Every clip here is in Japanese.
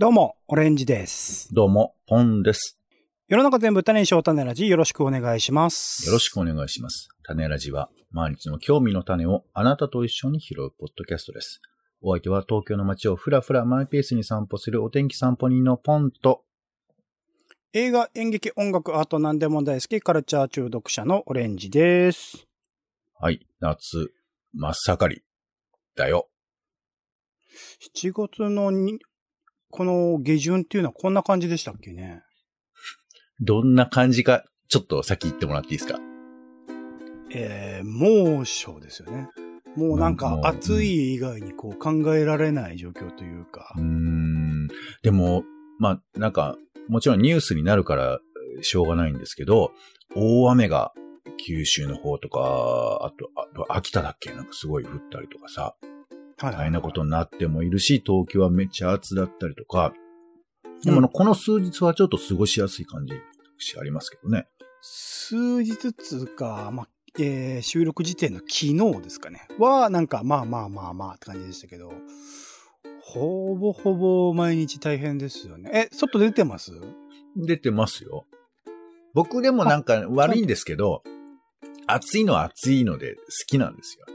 どうも、オレンジです。どうも、ポンです。世の中全部種にしよう種ラジよろしくお願いします。よろしくお願いします。種ラジは、毎日の興味の種をあなたと一緒に拾うポッドキャストです。お相手は東京の街をふらふらマイペースに散歩するお天気散歩人のポンと、映画、演劇、音楽、アート何でも大好き、カルチャー中毒者のオレンジです。はい、夏、真っ盛り、だよ。7月のに、この下旬っていうのはこんな感じでしたっけね？どんな感じか、ちょっと先言ってもらっていいですか？えー、猛暑ですよね。もうなんか暑い以外にこう考えられない状況というかうー。ん。でも、まあ、なんか、もちろんニュースになるからえーしょうがないんですけど、大雨が九州の方とか、あと、あと秋田だっけ？なんかすごい降ったりとかさ、はい大変なことになってもいるし、東京はめっちゃ暑だったりとか、でもこの数日はちょっと過ごしやすい感じ、ありますけどね。数日つうか、まあ、えー収録時点の昨日ですかね。は、なんか、まあまあまあまあって感じでしたけど、ほぼほぼ毎日大変ですよね。え、外出てます？出てますよ。僕でもなんか悪いんですけど、暑いのは暑いので好きなんですよ。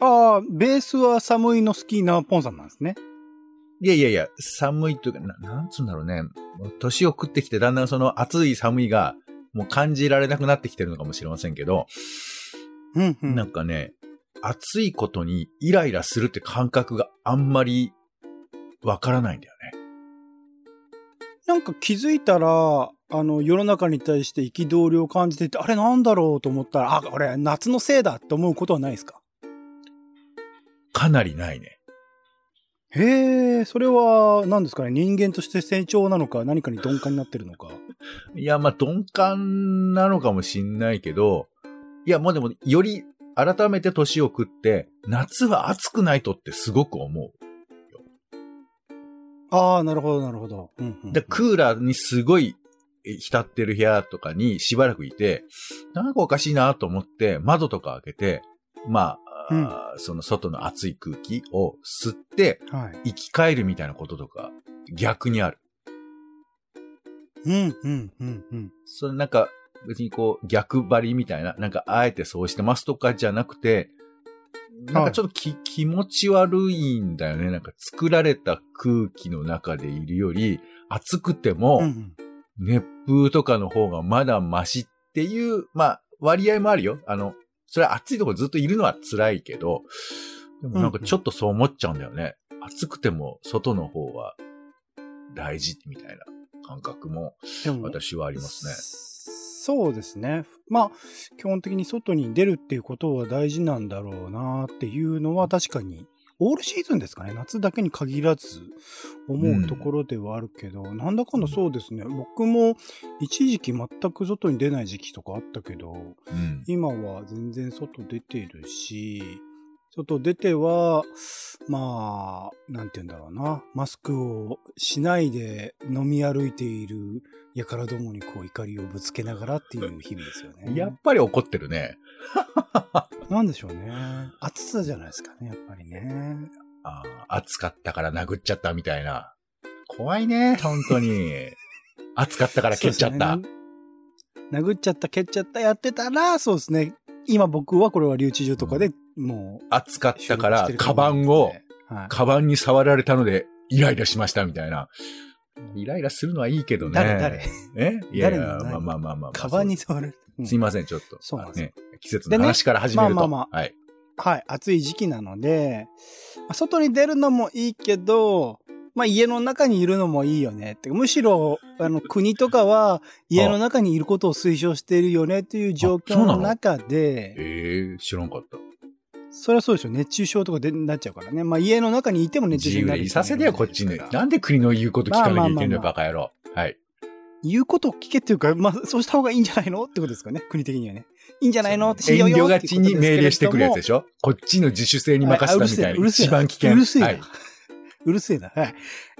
ああ、ベースは寒いの好きなポンさんなんですね。いやいやいや、寒いというか、ななんつうんだろうね。年を食ってきて、だんだんその暑い寒いが、もう感じられなくなってきてるのかもしれませんけど、うんうん。なんかね、暑いことにイライラするって感覚があんまりわからないんだよね。なんか気づいたら、あの、世の中に対して憤りを感じていて、あれなんだろうと思ったら、あ、これ夏のせいだって思うことはないですか？かなりないね。へえ、それは何ですかね？人間として成長なのか何かに鈍感になってるのか。いや、まあ、鈍感なのかもしんないけど、いや、もうでも、より改めて年を食って、夏は暑くないとってすごく思う。ああ、なるほど、なるほど。うんうんうんで、クーラーにすごいえ浸ってる部屋とかにしばらくいて、なんかおかしいなと思って、窓とか開けて、まあ、あーその外の暑い空気を吸ってはい。生き返るみたいなこととか逆にある。うん、うん、うん、うん。それなんか別にこう逆張りみたいな、なんかあえてそうしてますとかじゃなくて、なんかちょっとき、気持ち悪いんだよね。なんか作られた空気の中でいるより、暑くても、うんうん熱風とかの方がまだマシっていう、まあ、割合もあるよ。あの、それは暑いところずっといるのは辛いけど、でもなんかちょっとそう思っちゃうんだよね。暑くても外の方は大事みたいな感覚も私はありますね。そうですね。まあ、基本的に外に出るっていうことは大事なんだろうなっていうのは確かに、オールシーズンですかね。夏だけに限らず思うところではあるけど、なんだかんだそうですね。僕も一時期全く外に出ない時期とかあったけど、うん。今は全然外出てるし、外出ては、まあ、なんて言うんだろうな。マスクをしないで飲み歩いている輩どもにこう怒りをぶつけながらっていう日々ですよね。やっぱり怒ってるね。なんでしょうね。暑さじゃないですかね、やっぱりね。あー暑かったから殴っちゃったみたいな。怖いね、本当に。暑かったから蹴っちゃった。ね殴っちゃった、蹴っちゃった、やってたら、そうですね。今僕はこれは留置場とかでもう、暑かったからカバンを、はいカバンに触られたので、イライラしましたみたいな。イライラするのはいいけどね。誰誰？え？いやいや、まあまあまあまあまあ。カバンに触る。うんすいません、ちょっと。そうなんですよね。季節の話から始めると。まあまあまはい。はい、暑い時期なので、まあ外に出るのもいいけど、まあ家の中にいるのもいいよねって。むしろ、あの、国とかは家の中にいることを推奨しているよねっていう状況の中で、ええ知らんかった。それはそうでしょ。熱中症とかでなっちゃうからね。まあ家の中にいても熱中自由症になるでいさせてよ、こっちに。ななんで国の言うこと聞かなきゃいけんのよ、まあまあまあまあバカ野郎。はい。言うことを聞けっていうか、まあそうした方がいいんじゃないのってことですかね。国的にはね。いいんじゃないのって遠信用よ慮がちに命令してくるやつでししょこっちの自主性に任せたみたいな。一番危険。うるせえな。はい。うるせえな。はい。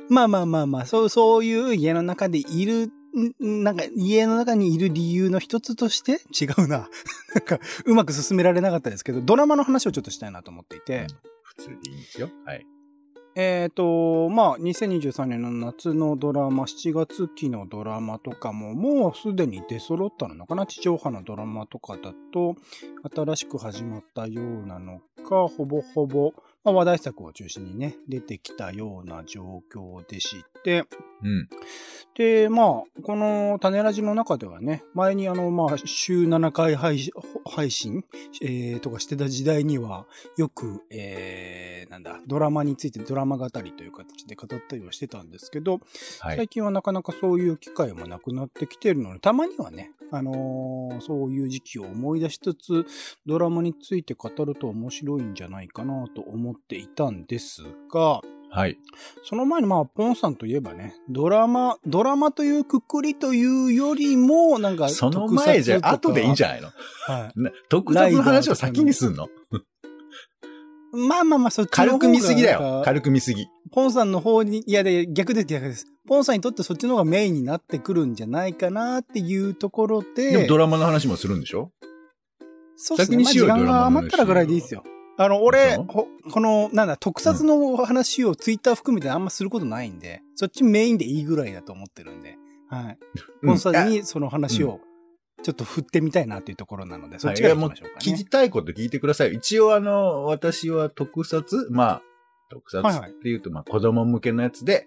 まあまあまあまあ、そう、そういう家の中でいる、んなんか家の中にいる理由の一つとして違うな。なんか、うまく進められなかったですけど、ドラマの話をちょっとしたいなと思っていて、普通でいいんですよ。はい。えっ、と、まあ、2023年の夏のドラマ、7月期のドラマとかも、もうすでに出揃ったのかな？地上波のドラマとかだと、新しく始まったようなのか、ほぼほぼ、まあ、話題作を中心にね、出てきたような状況でして、うん。で、まあ、この種ラジの中ではね、前にあの、まあ、週7回配信、配信、えー、とかしてた時代には、よく、えー、なんだ、ドラマについてドラマ語りという形で語ったりはしてたんですけど、はい。最近はなかなかそういう機会もなくなってきているので、たまにはね、あのーそういう時期を思い出しつつ、ドラマについて語ると面白いんじゃないかなと思っていたんですが、はい。その前にまあ、ポンさんといえばね、ドラマ、ドラマというくくりというよりも、なんか、その前じゃ、後でいいんじゃゃないの？はい。な特撮の話を先にすんの？まあまあまあ、そっちの方が軽く見すぎだよ。軽く見すぎ。ポンさんの方に、いやで、逆です、逆です。ポンさんにとってそっちの方がメインになってくるんじゃないかなっていうところで、でもドラマの話もするんでしょ？そうですね。先にしようまあ時間が余ったらぐらいでいいですよ。あの、俺、この、なんだ、特撮の話をツイッター含めてあんますることないんで、そっちメインでいいぐらいだと思ってるんで、はい。うんポンさんにその話を、ちょっと振ってみたいなというところなので、そっちから行きましょうかね。聞きたいこと聞いてください。一応あの、私は特撮まあ、特撮っていうと、まあ子供向けのやつで、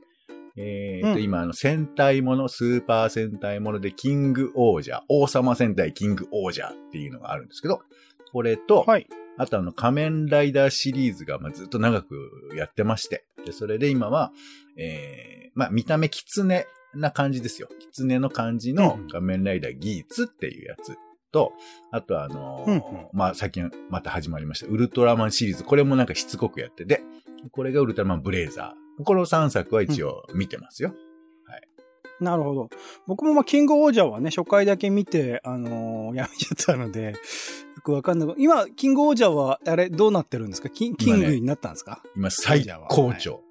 えーと、うん今あの、戦隊もの、スーパー戦隊もので、キング王者、王様戦隊キング王者っていうのがあるんですけど、これと、はい。あとあの、仮面ライダーシリーズが、まあ、ずっと長くやってまして。で、それで今は、えー、まあ、見た目狐な感じですよ。狐の感じのうん仮面ライダーギーツっていうやつと、あとあのーうんうんまあ、最近また始まりました。ウルトラマンシリーズ。これもなんかしつこくやってて、これがウルトラマンブレイザー。この3作は一応見てますよ。なるほど。僕もまあ、キングオージャーはね、初回だけ見て、あのー やめちゃったので、よくわかんない。今、キングオージャーは、あれ、どうなってるんですか？キンキングになったんですか、今、最高潮。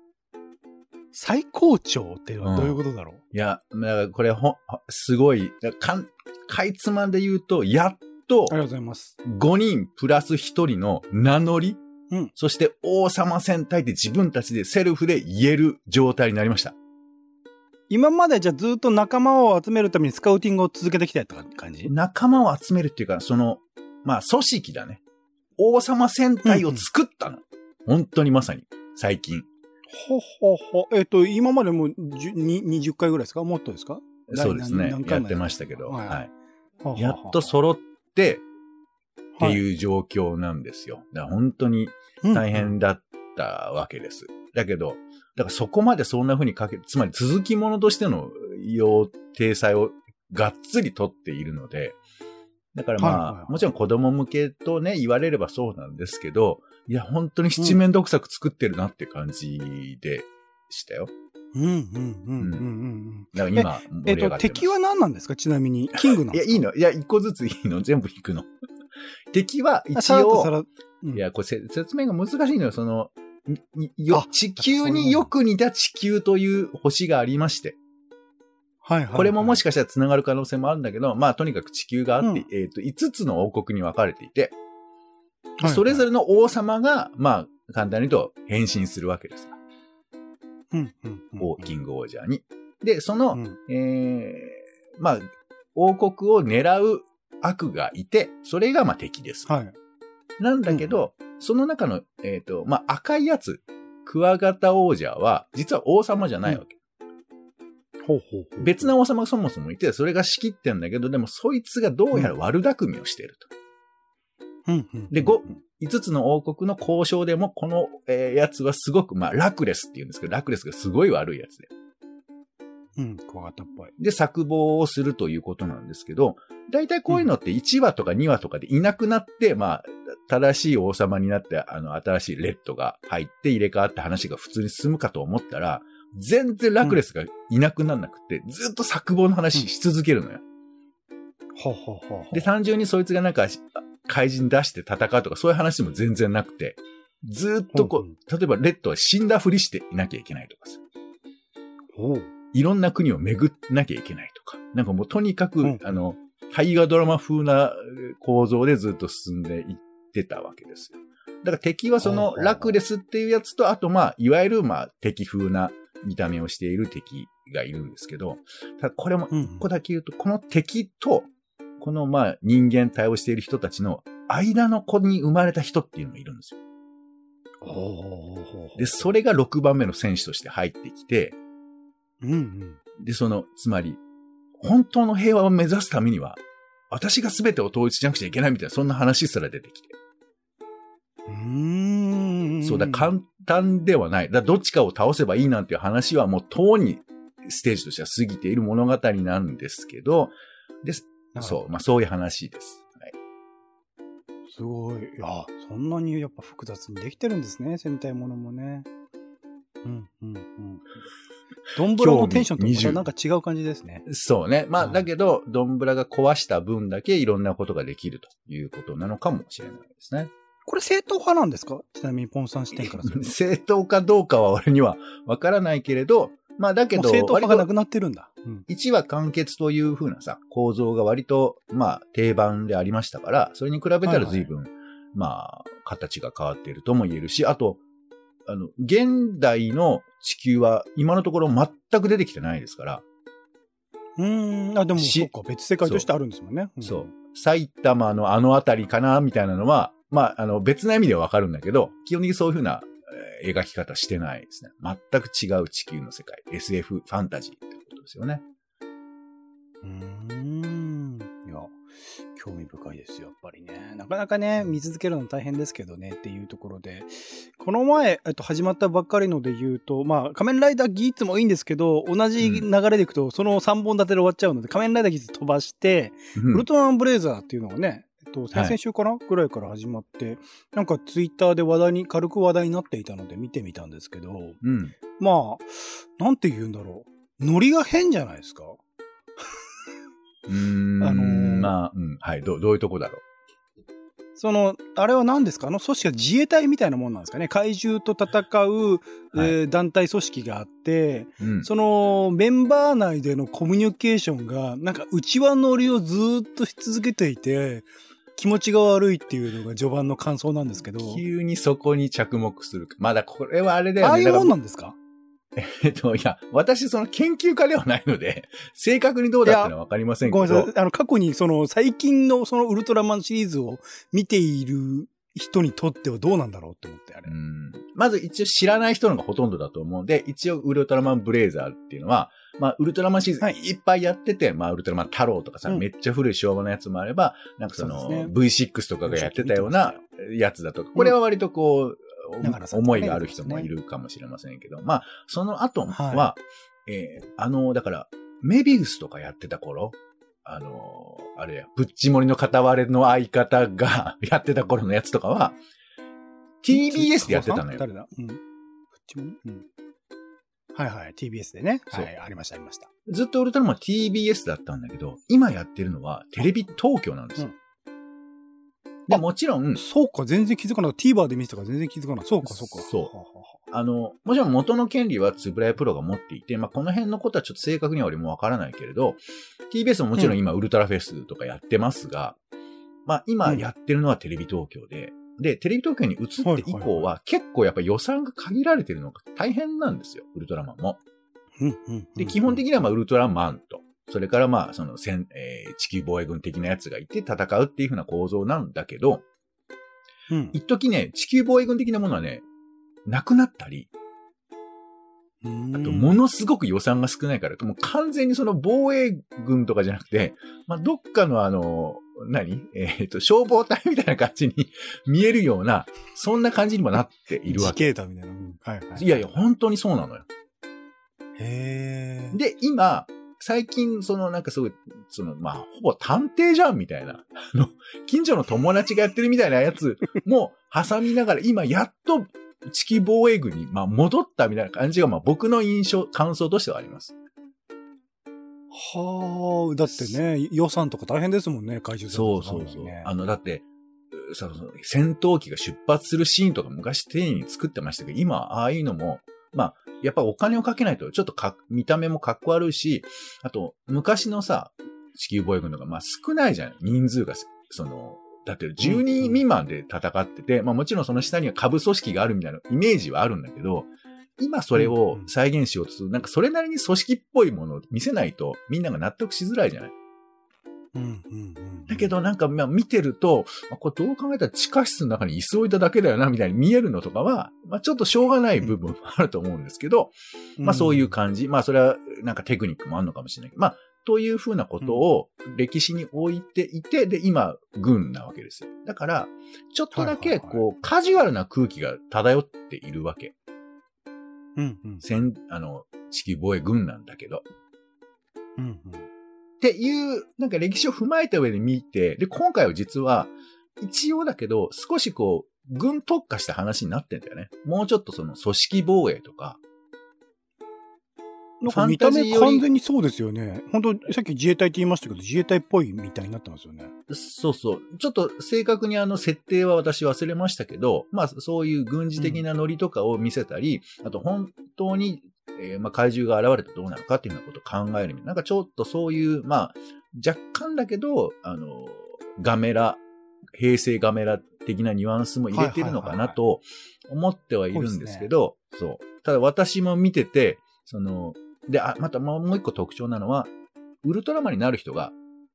最高潮っていうのはどういうことだろう、いや、だからこれほ、すごい、かん、かいつまんで言うと、やっとありがとうございます。5人プラス1人の名乗り、うんそして王様戦隊って自分たちでセルフで言える状態になりました。今までじゃあずっと仲間を集めるためにスカウティングを続けてきたって感じ？仲間を集めるっていうか、その、まあ、組織だね。王様戦隊を作ったの。本当にまさに、最近。ほほほ。えっ、と、今までも10に20回ぐらいですか？もっとですか？そうですねやってましたけど。はいはい。ははやっと揃って、ってういう状況なんですよ。だから本当に大変だったわけです。だけど、だからそこまでそんな風にかけ、つまり続きものとしての要定裁をがっつり取っているので、だからまあ、はいはいはいもちろん子供向けとね、言われればそうなんですけど、いや、本当に七面倒くさく作ってるなって感じでしたよ。うんうんうんうんうんうん。だから今、えっ、と、盛り上がってます敵は何なんですか？ちなみに。キングなんいや、ですかいいのいや、一個ずついいの全部引くの。敵は一応、らうんいや、これせ説明が難しいのよ。その、地球によく似た地球という星がありまして、はいはいはい。これももしかしたら繋がる可能性もあるんだけど、まあとにかく地球があって、うんえっ、と、5つの王国に分かれていて、はいはいそれぞれの王様が、まあ簡単に言うと変身するわけです。うんうんうん王キング王者に。で、その、うんえーまあ、王国を狙う悪がいて、それがまあ敵です。はい。なんだけど、その中の、えっ、と、まあ、赤いやつ、クワガタ王者は、実は王様じゃないわけ。ほうほうほう。別な王様がそもそもいて、それが仕切ってんだけど、でもそいつがどうやら悪巧みをしていると。うんうんでご5つの王国の交渉でも、この、えーやつはすごく、まあ、ラクレスって言うんですけど、ラクレスがすごい悪いやつで。うん、クワガタっぽい。で、作謀をするということなんですけど、大体こういうのって1話とか2話とかでいなくなって、まあ、正しい王様になって、あの、新しいレッドが入って入れ替わって話が普通に進むかと思ったら、全然ラクレスがいなくならなくて、ずっと作謀の話し続けるのよ。ほうほうほう。で、単純にそいつがなんか、怪人出して戦うとかそういう話も全然なくて、ずっとこうんう、例えばレッドは死んだふりしていなきゃいけないとかさ。いろんな国を巡らなきゃいけないとか。なんかもうとにかく、うんあの、大河ドラマ風な構造でずっと進んでいってたわけですよ。から敵はそのラクレスっていうやつと、あとまあ、いわゆるまあ、敵風な見た目をしている敵がいるんですけど、ただこれもうん一個だけ言うと、この敵と、このまあ、人間対応している人たちの間の子に生まれた人っていうのがいるんですよ。おで、それが6番目の選手として入ってきて、うんうん。で、その、つまり、本当の平和を目指すためには、私が全てを統一しなくちゃいけないみたいな、そんな話すら出てきて。うーん。そうだ、簡単ではない。だどっちかを倒せばいいなんていう話はもう、とうにステージとしては過ぎている物語なんですけど、です。そう、まあそういう話です。はい、すごい。いや、そんなにやっぱ複雑にできてるんですね、戦隊ものもね。うん、うん、うん。ドンブラのテンションとまたなんか違う感じですね。そうね。まあ、はいだけど、ドンブラが壊した分だけいろんなことができるということなのかもしれないですね。これ正統派なんですか？ちなみにポンさん視点からすると。正当かどうかは俺にはわからないけれど、まあだけど、正統割と派がなくなってるんだ。うん。1話完結という風なさ、構造が割と、まあ定番でありましたから、それに比べたら随分、まあ、形が変わっているとも言えるし、あと、あの、現代の地球は今のところ全く出てきてないですから、うーん。あ、でも、しそっか、別世界としてあるんですもんね。んそう。埼玉のあの辺りかな、みたいなのは、まあ、あの、別な意味ではわかるんだけど、基本的にそういう風な、えー描き方してないですね。全く違う地球の世界。SF、ファンタジーってことですよね。うーん。いや、興味深いですよ、やっぱりね。なかなかね、見続けるの大変ですけどね、っていうところで。この前、えっと、始まったばっかりので言うと、まあ、仮面ライダーギーツもいいんですけど、同じ流れでいくと、その3本立てで終わっちゃうので、仮面ライダーギーツ飛ばして、うんウルトラマンブレイザーっていうのがね、と、先々週かな、ぐらいから始まって、なんかツイッターで話題に、軽く話題になっていたので見てみたんですけど、うん。まあ、なんて言うんだろう。ノリが変じゃないですかうーん。あのーまあ、うん。はい。どう、どういうとこだろその、あれは何ですか？あの組織は自衛隊みたいなもんなんですかね怪獣と戦う、えー団体組織があって、う。うん。そのメンバー内でのコミュニケーションが、なんか内輪乗りをずーっとし続けていて、気持ちが悪いっていうのが序盤の感想なんですけど、急にそこに着目するか。まだこれはあれだよね。ああいうもんなんですか？えっと、いや、私その研究家ではないので、正確にどうだったのはわかりませんけど。ごめんなさい。あの、過去にその最近のそのウルトラマンシリーズを見ている人にとってはどうなんだろうって思って、あれ。うんまず一応知らない人のがほとんどだと思うんで、一応ウルトラマンブレイザーっていうのは、まあウルトラマンシリーズはい。いっぱいやってて、まあウルトラマン太郎とかさ、うん。めっちゃ古い昭和のやつもあれば、なんかそのね。V6 とかがやってたようなやつだとか、これは割とこう、思いがある人もいるかもしれませんけど、まあその後は、はえーあの、だから、メビウスとかやってた頃、あの、あれや、プッチモリの片割れの相方が やってた頃のやつとかは、TBS でやってたのよ。誰だ？うん。こっちもねうん。はいはい。TBS でね。はい。ありました、ありました。ずっとウルトラマン TBS だったんだけど、今やってるのはテレビ東京なんですよ。で、あもちろん、そうか、全然気づかなかった。TVer で見てたから全然気づかなかった。そうか、そうか。そうあの、もちろん元の権利はつぶらやプロが持っていて、まあ、この辺のことはちょっと正確には俺もわからないけれど、TBS ももちろん今ウルトラフェスとかやってますが、まあ、今やってるのはテレビ東京で、で、テレビ東京に移って以降は結構やっぱ予算が限られてるのが大変なんですよ、ウルトラマンも。で、基本的にはまあウルトラマンと、それからまあその戦、えー地球防衛軍的なやつがいて戦うっていう風な構造なんだけど、うん。一時ね、地球防衛軍的なものはね、なくなったり、うんあとものすごく予算が少ないから、もう完全にその防衛軍とかじゃなくて、まあどっかのあの、何？えっ、と、消防隊みたいな感じに 見えるような、そんな感じにもなっているわ自け。警団みたいな。うんはいはい。いやいや、本当にそうなのよ。へー。で、今、最近、そのなんかすごい、その、まあ、ほぼ探偵じゃんみたいな、あの、近所の友達がやってるみたいなやつも挟みながら、今、やっと地球防衛軍に、まあ、戻ったみたいな感じが、まあ、僕の印象、感想としてはあります。はあ、だってね、予算とか大変ですもんね、回収そうそうそう。ね、あの、だって、その戦闘機が出発するシーンとか昔丁寧に作ってましたけど、今、ああいうのも、まあ、やっぱお金をかけないと、ちょっとか、見た目もかっこ悪いし、あと、昔のさ、地球防衛軍とか、まあ少ないじゃん。人数が、その、だって10人未満で戦ってて、まあもちろんその下には下部組織があるみたいなイメージはあるんだけど、今それを再現しようとする、なんかそれなりに組織っぽいものを見せないとみんなが納得しづらいじゃない？うんうんうん。だけどなんかまあ見てると、まあこれどう考えたら地下室の中に椅子置いただけだよなみたいに見えるのとかは、まあちょっとしょうがない部分もあると思うんですけど、まあそういう感じ。まあそれはなんかテクニックもあるのかもしれない。けど、まあというふうなことを歴史に置いていて、で今軍なわけですよ。だから、ちょっとだけこうカジュアルな空気が漂っているわけ。うんうん。戦、あの、地球防衛軍なんだけど。うんうん。っていう、なんか歴史を踏まえた上で見て、で、今回は実は、一応だけど、少しこう、軍特化した話になってんだよね。もうちょっとその組織防衛とか、なんか見た目完全にそうですよね。本当さっき自衛隊って言いましたけど、自衛隊っぽいみたいになってますよね。そうそう。ちょっと正確にあの設定は私忘れましたけど、まあそういう軍事的なノリとかを見せたり、あと本当に、えーまあ怪獣が現れてどうなのかっていうようなことを考えるみたいな。なんかちょっとそういう、まあ若干だけど、あの、ガメラ、平成ガメラ的なニュアンスも入れてるのかなと思ってはいるんですけど、そう。ただ私も見てて、その、で、あ、またもう一個特徴なのは、ウルトラマンになる人が、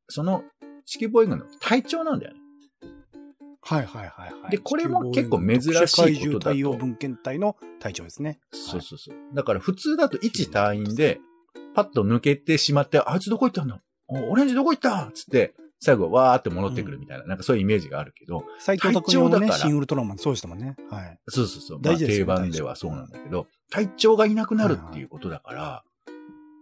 その地球防衛軍の隊長なんだよね。はいはいはいはい。でこれも結構珍しいことだと対応文献隊の隊長ですね。そうそうそう。だから普通だと一隊員で、パッと抜けてしまって、あいつどこ行ったんだおオレンジどこ行った？つって、最後わーって戻ってくるみたいな、なんかそういうイメージがあるけど、斎藤拓郎のね、隊長だから新ウルトラマンそうでしたもんね。はい。そうそうそう。まあ、定番ではそうなんだけど、隊長がいなくなるっていうことだから、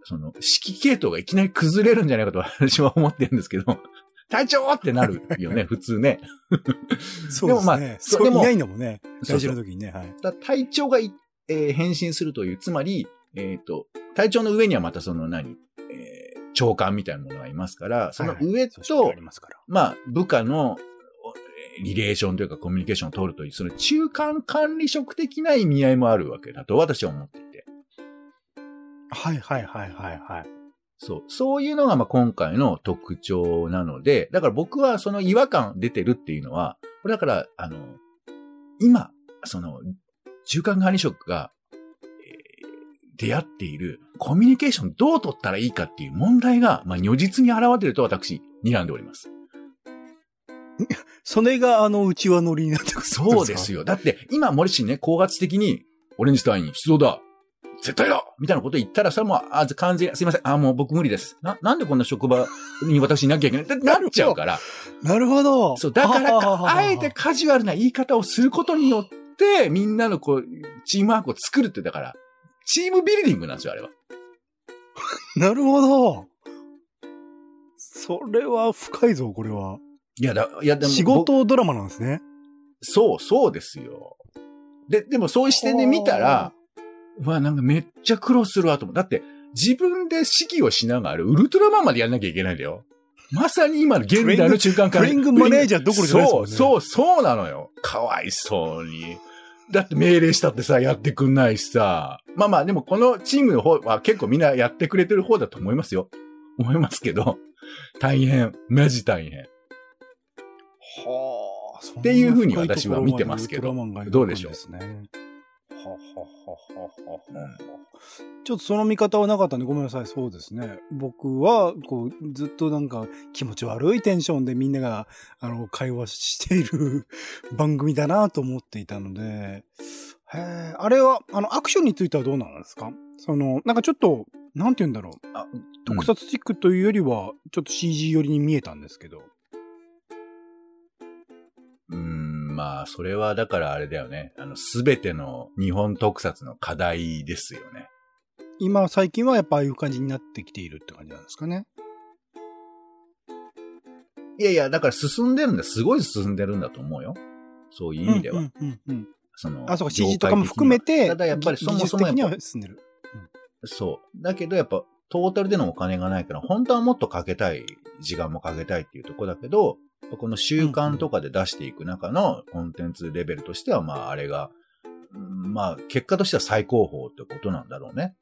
その、指揮系統がいきなり崩れるんじゃないかと 私は思ってるんですけど、隊長ってなるよね、普通ね。そうですね。まあそういないんだもんね。そうそう大事な時にね。はい。だ隊長がい、えー変身するという、つまり、えっ、と、隊長の上にはまたその何、えー長官みたいなものがいますから、その上と、組織がありま。まあ、部下の、リレーションというかコミュニケーションを取るという、その中間管理職的な意味合いもあるわけだと私は思っていて。はいはいはいはいはい。そう。そういうのがまあ今回の特徴なので、だから僕はその違和感出てるっていうのは、これだから、あの、今、その、中間管理職が、えー出会っているコミュニケーションどう取ったらいいかっていう問題が、まあ如実に現れていると私、睨んでおります。それがあの内輪乗りになってくるそうですよ。よ。だって、今、森氏ね、高圧的に、オレンジ隊員出動だ絶対だみたいなこと言ったら、それはもう、あ、完全に、すいません。あ、もう僕無理です。な、なんでこんな職場に私いなきゃいけないってなっちゃうから。なるほど。そう、だからあえてカジュアルな言い方をすることによって、みんなのこう、チームワークを作るって、だから、チームビルディングなんですよ、あれは。なるほど。それは深いぞ、これは。いや、だ、いや、でも。仕事ドラマなんですね。そう、そうですよ。で、でもそういう視点で見たら、うわ、なんかめっちゃ苦労するわと思う。だって、自分で指揮をしながら、ウルトラマンまでやんなきゃいけないんだよ。まさに今の現代の中間管理。プレイングマネージャーどころじゃないですもんねそう、そう、そうなのよ。かわいそうに。だって命令したってさ、やってくんないしさ。まあまあ、でもこのチームの方は結構みんなやってくれてる方だと思いますよ。思いますけど。大変。マジ大変。はあ。っていうふうに私は見てますけどどうでしょう？ちょっとその見方はなかったんでごめんなさい。そうですね。僕は、こう、ずっとなんか気持ち悪いテンションでみんなが、あの、会話している番組だなと思っていたので、へえ、あれは、あの、アクションについてはどうなんですか？その、なんかちょっと、なんて言うんだろう。あ、特撮チックというよりは、ちょっと CG 寄りに見えたんですけど。うーん、まあ、それはだからあれだよね。あの、すべての日本特撮の課題ですよね。今、最近はやっぱああいう感じになってきているって感じなんですかね。いやいや、だから進んでるんだ。すごい進んでるんだと思うよ。そういう意味では。うんうんうんうんそのあ、そうか、CG とかも含めて、ただやっぱりぎそもそもやっぱ進んでる。そう。だけどやっぱ、トータルでのお金がないから、本当はもっとかけたい、時間もかけたいっていうところだけど、この習慣とかで出していく中のコンテンツレベルとしては、まあ、あれが、うんまあ、結果としては最高峰ってことなんだろうね。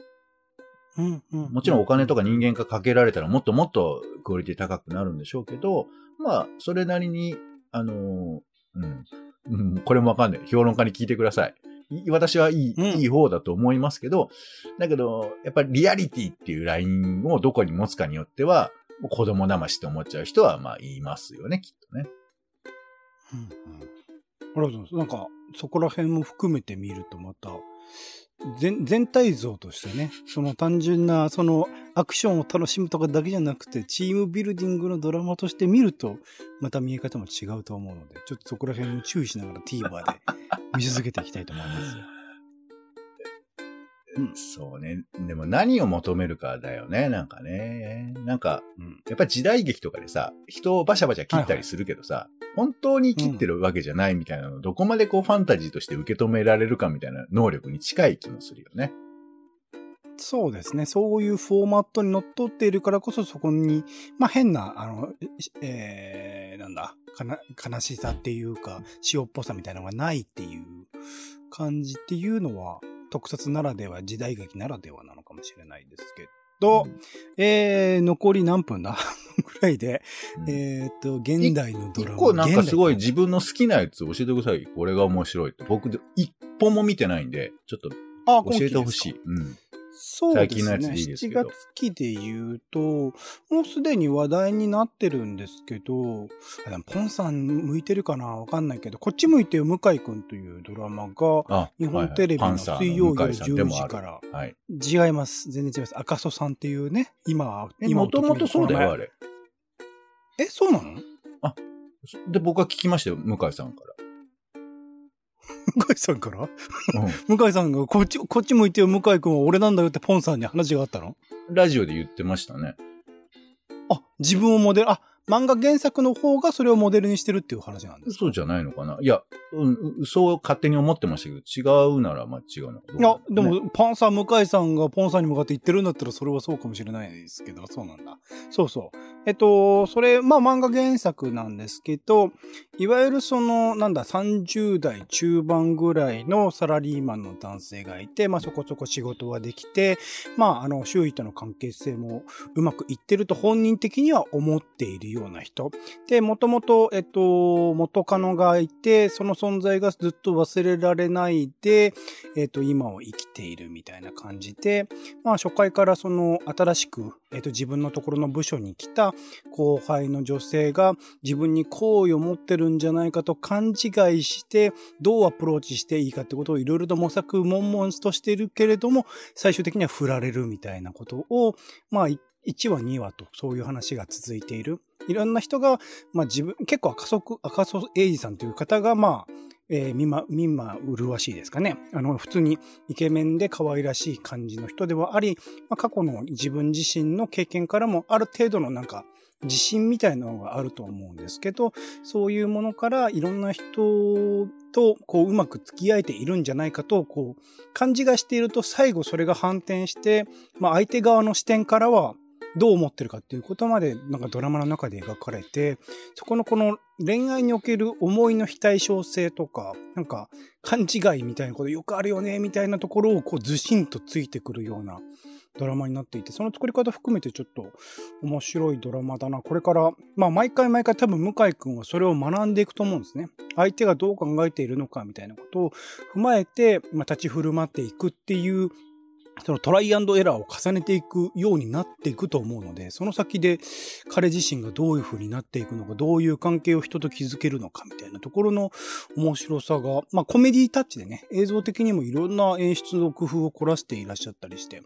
うんうんもちろんお金とか人間がかけられたらもっともっとクオリティ高くなるんでしょうけど、まあ、それなりにあのーうん。うん、これもわかんない。評論家に聞いてください。い私はいい、うんいい方だと思いますけど、だけど、やっぱりリアリティっていうラインをどこに持つかによっては、子供騙しって思っちゃう人は、まあ言いますよね、きっとね。うんうん。ありがとうございます。なんか、そこら辺も含めて見るとまた、全全体像としてね、その単純な、そのアクションを楽しむとかだけじゃなくて、チームビルディングのドラマとして見ると、また見え方も違うと思うので、ちょっとそこら辺も注意しながら TVer で見続けていきたいと思います。うんそうね。でも何を求めるかだよね、なんかね。なんか、うん。やっぱり時代劇とかでさ、人をバシャバシャ切ったりするけどさ、本当に切ってるわけじゃないみたいなの、どこまでこうファンタジーとして受け止められるかみたいな能力に近い気もするよね。そうですね。そういうフォーマットにのっとっているからこそ、そこに、まあ変な、あの、えー、なんだ、悲しさっていうか、塩っぽさみたいなのがないっていう感じっていうのは、特撮ならでは、時代劇ならではなのかもしれないですけど、えー、残り何分だ？ぐらいで、うんえーっと、現代のドラマ。一個なんかすごい自分の好きなやつ教えてください。これが面白いって。僕、一本も見てないんで、ちょっとあ教えてほしい。うん。そうですね。いいですけど7月期で言うと、もうすでに話題になってるんですけど、あでもポンさん向いてるかな？わかんないけど、こっち向いてよ向井くんというドラマが、あ、日本テレビの水曜夜向井さんで10もある時から、はい。違います。全然違います。赤楚さんっていうね、今今もともとそうだよ、あれ。れ。え、そうなの？で、僕は聞きましたよ、向井さんか向井さんから？ら。うん。向井さんが、こっち、こっち向いてよ向井くんは俺なんだよってポンさんに話があったの？ラジオで言ってましたね。あ、自分をモデル、あ、漫画原作の方がそれをモデルにしてるっていう話なんですか？嘘じゃないのかないや、うん、そう勝手に思ってましたけど、違うならまあ違うのいやでも、パンさん、向井さんがポンさんに向かって言ってるんだったら、それはそうかもしれないですけど、そうなんだ。そうそう。えっと、それ、まあ漫画原作なんですけど、いわゆるその、なんだ、30代中盤ぐらいのサラリーマンの男性がいて、まあそこそこ仕事ができて、まああの、周囲との関係性もうまくいってると本人的には思っているよような人。で、もともと、えっと、元カノがいて、その存在がずっと忘れられないで、えっと、今を生きているみたいな感じで、まあ、初回からその、新しく、えっと、自分のところの部署に来た後輩の女性が自分に好意を持ってるんじゃないかと勘違いして、どうアプローチしていいかってことをいろいろと模索悶々としているけれども、最終的には振られるみたいなことを、まあ、1話2話とそういう話が続いている。いろんな人が、まあ自分、結構赤楚、赤楚英二さんという方が、まあ、えー、みま、みまうるわしいですかね。あの、普通にイケメンで可愛らしい感じの人ではあり、まあ、過去の自分自身の経験からもある程度のなんか、自信みたいなのがあると思うんですけど、そういうものからいろんな人とこううまく付き合えているんじゃないかと、こう、勘違いしていると最後それが反転して、まあ相手側の視点からはどう思ってるかっていうことまでなんかドラマの中で描かれて、そこのこの恋愛における思いの非対称性とか、なんか勘違いみたいなことよくあるよね、みたいなところをこうずしんとついてくるようなドラマになっていて、その作り方含めてちょっと面白いドラマだな。これから、まあ毎回毎回多分向井くんはそれを学んでいくと思うんですね。相手がどう考えているのかみたいなことを踏まえて、まあ、立ち振る舞っていくっていうそのトライアンドエラーを重ねていくようになっていくと思うので、その先で彼自身がどういう風になっていくのか、どういう関係を人と築けるのかみたいなところの面白さが、まあコメディタッチでね、映像的にもいろんな演出の工夫を凝らしていらっしゃったりして、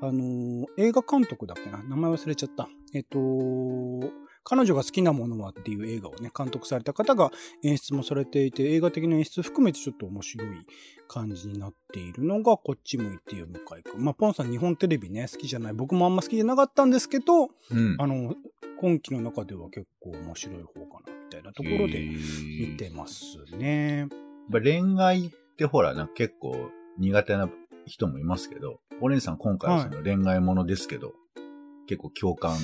あのー映画監督だっけな名前忘れちゃった。えっと、彼女が好きなものはっていう映画をね、監督された方が演出もされていて、映画的な演出含めてちょっと面白い感じになっているのが、こっち向いてよ、向井くん。まあ、ポンさん日本テレビね、好きじゃない。僕もあんま好きじゃなかったんですけど、うん。あの、今期の中では結構面白い方かな、みたいなところで見見てますね。やっぱ恋愛ってほら、なんか結構苦手な人もいますけど、お姉さん今回はその恋愛ものですけど、結構共感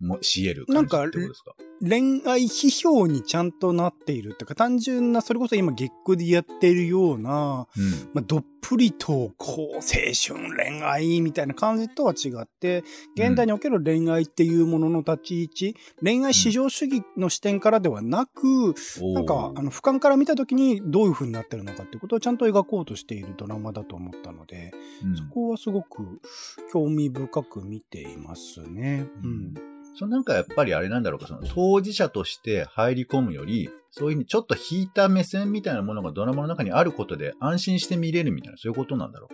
もし得る感じってことですか？恋愛批評にちゃんとなっているっていうか、単純な、それこそ今月句でやっているような、うん。まあ、どっぷりと、こう、青春恋愛みたいな感じとは違って、現代における恋愛っていうものの立ち位置、恋愛至上主義の視点からではなく、なんか、あの、俯瞰から見た時にどういう風になってるのかっていうことをちゃんと描こうとしているドラマだと思ったので、うんそこはすごく興味深く見ていますね。うん。そのなんかやっぱりあれなんだろうか、その当事者として入り込むより、そういうふうにちょっと引いた目線みたいなものがドラマの中にあることで安心して見れるみたいな、そういうことなんだろ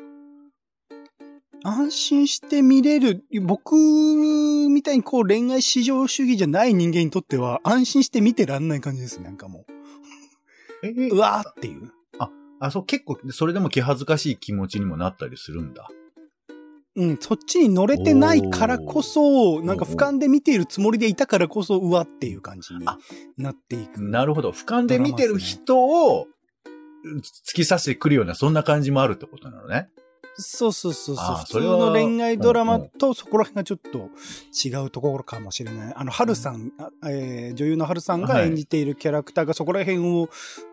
安心して見れる、僕みたいにこう恋愛至上主義じゃない人間にとっては安心して見てらんない感じですね、なんかもう。えう。うわーっていう。あ、そう、結構、それでも気恥ずかしい気持ちにもなったりするんだ。うん、そっちに乗れてないからこそ、ーなんか俯瞰で見ているつもりでいたからこそ、うわっていう感じにあなっていく。なるほど。俯瞰で見てる人を突き刺してくるような、そんな感じもあるってことなのね。そうそうそうそう。普通の恋愛ドラマとそこら辺がちょっと違うところかもしれない。あの、ハルさん、あえー女優のハルさんが演じているキャラクターがそこら辺を、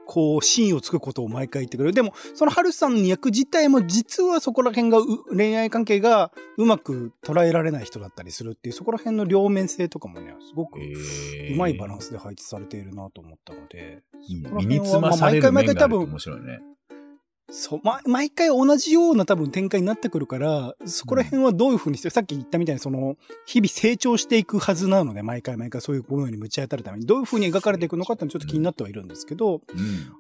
こう、シーンをつくことを毎回言ってくれる。でも、そのハルさんの役自体も実はそこら辺がう恋愛関係がうまく捉えられない人だったりするっていう、そこら辺の両面性とかもね、すごくうまいバランス。スで配置されているなと思ったので。身につまされる面があると回毎回多分面白いね。そう、ま、毎回同じような多分展開になってくるから、そこら辺はどういう風にして、さっき言ったみたいにその、日々成長していくはずなので、毎回毎回そういうものにぶち当たるために、どういう風に描かれていくのかってちょっと気になってはいるんですけど、うん。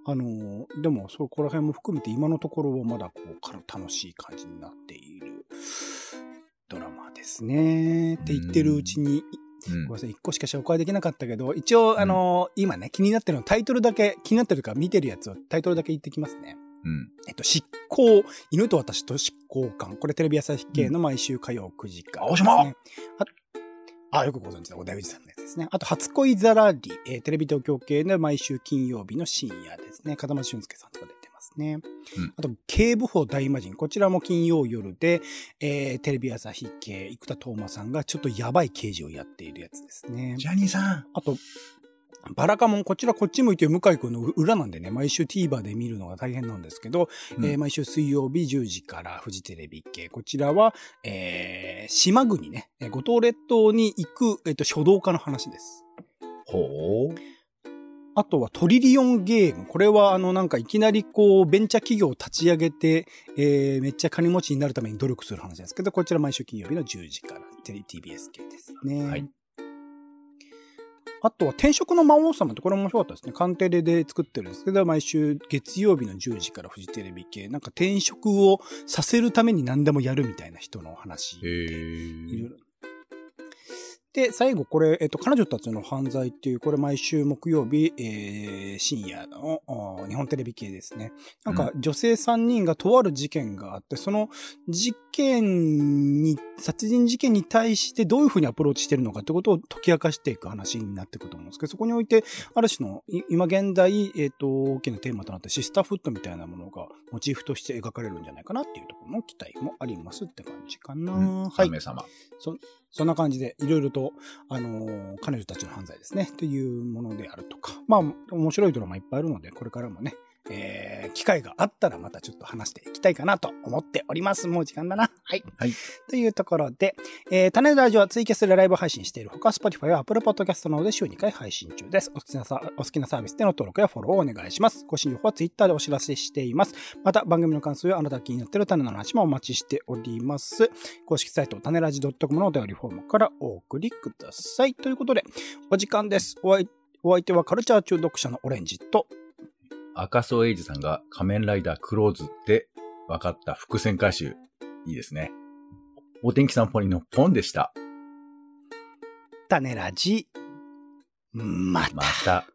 あの、でもそこら辺も含めて今のところはまだこう、から楽しい感じになっているドラマですね。って言ってるうちに、うんごめんなさい、一個しか紹介できなかったけど、一応、あの、今ね、気になってるのタイトルだけ、気になってるから見てるやつをタイトルだけ言ってきますね。うん。えっと、執行、犬と私と執行官。これテレビ朝日系の毎週火曜9時からね。青島ああ、よくご存知だ。小田裕二さんのやつですね。あと、初恋ザラリ、えーテレビ東京系の毎週金曜日の深夜ですね。風間俊介さんとか出てますね。うんあと、警部補大魔人。こちらも金曜夜で、えーテレビ朝日系、生田斗真さんがちょっとやばい刑事をやっているやつですね。ジャニーさん。あと、バラカモン、こちらこっち向いて向井くんの裏なんでね、毎週 TVer で見るのが大変なんですけど、うんえー毎週水曜日10時からフジテレビ系。こちらは、えー島国ね、えー五島列島に行く、えっ、と、書道家の話です。ほう。あとはトリリオンゲーム。これはあのなんかいきなりこうベンチャー企業を立ち上げて、えーめっちゃ金持ちになるために努力する話ですけど、こちら毎週金曜日の10時からテレ TBS 系ですね。はいあとは転職の魔王様ってこれ面白かったですね。カンテレで作ってるんですけど、毎週月曜日の10時からフジテレビ系、なんか転職をさせるために何でもやるみたいな人のお話で。へいろいーろで、最後、これ、えっと、彼女たちの犯罪っていう、これ毎週木曜日、えー深夜のあ日本テレビ系ですね。なんか、女性3人がとある事件があって、その事件に、殺人事件に対してどういうふうにアプローチしてるのかってことを解き明かしていく話になっていくと思うんですけど、そこにおいて、ある種の、い今現代、えっ、と、大きなテーマとなってシスターフットみたいなものがモチーフとして描かれるんじゃないかなっていうところの期待もありますって感じかな。うんはい3。名様。そそんな感じで、いろいろと、あのー彼女たちの犯罪ですね、というものであるとか、まあ、面白いドラマいっぱいあるので、これからもね、えー、機会があったらまたちょっと話していきたいかなと思っております。もう時間だな。はい。はい。というところで、えー、種ラジオはツイキャスでライブ配信しているほか、Spotify や Apple Podcast などで週2回配信中です。お好きなさお好きなサービスでの登録やフォローをお願いします。ご新情報は Twitter でお知らせしています。また、番組の感想やあなたが気になっている種の話もお待ちしております。公式サイト、種ラジ .com のお便りフォームからお送りください。ということで、お時間です。お相お相手はカルチャー中毒者のオレンジと、赤楚衛二さんが仮面ライダークローズで分かった伏線回収。いいですね。お天気散歩にのポンでした。種ラジ、また。また。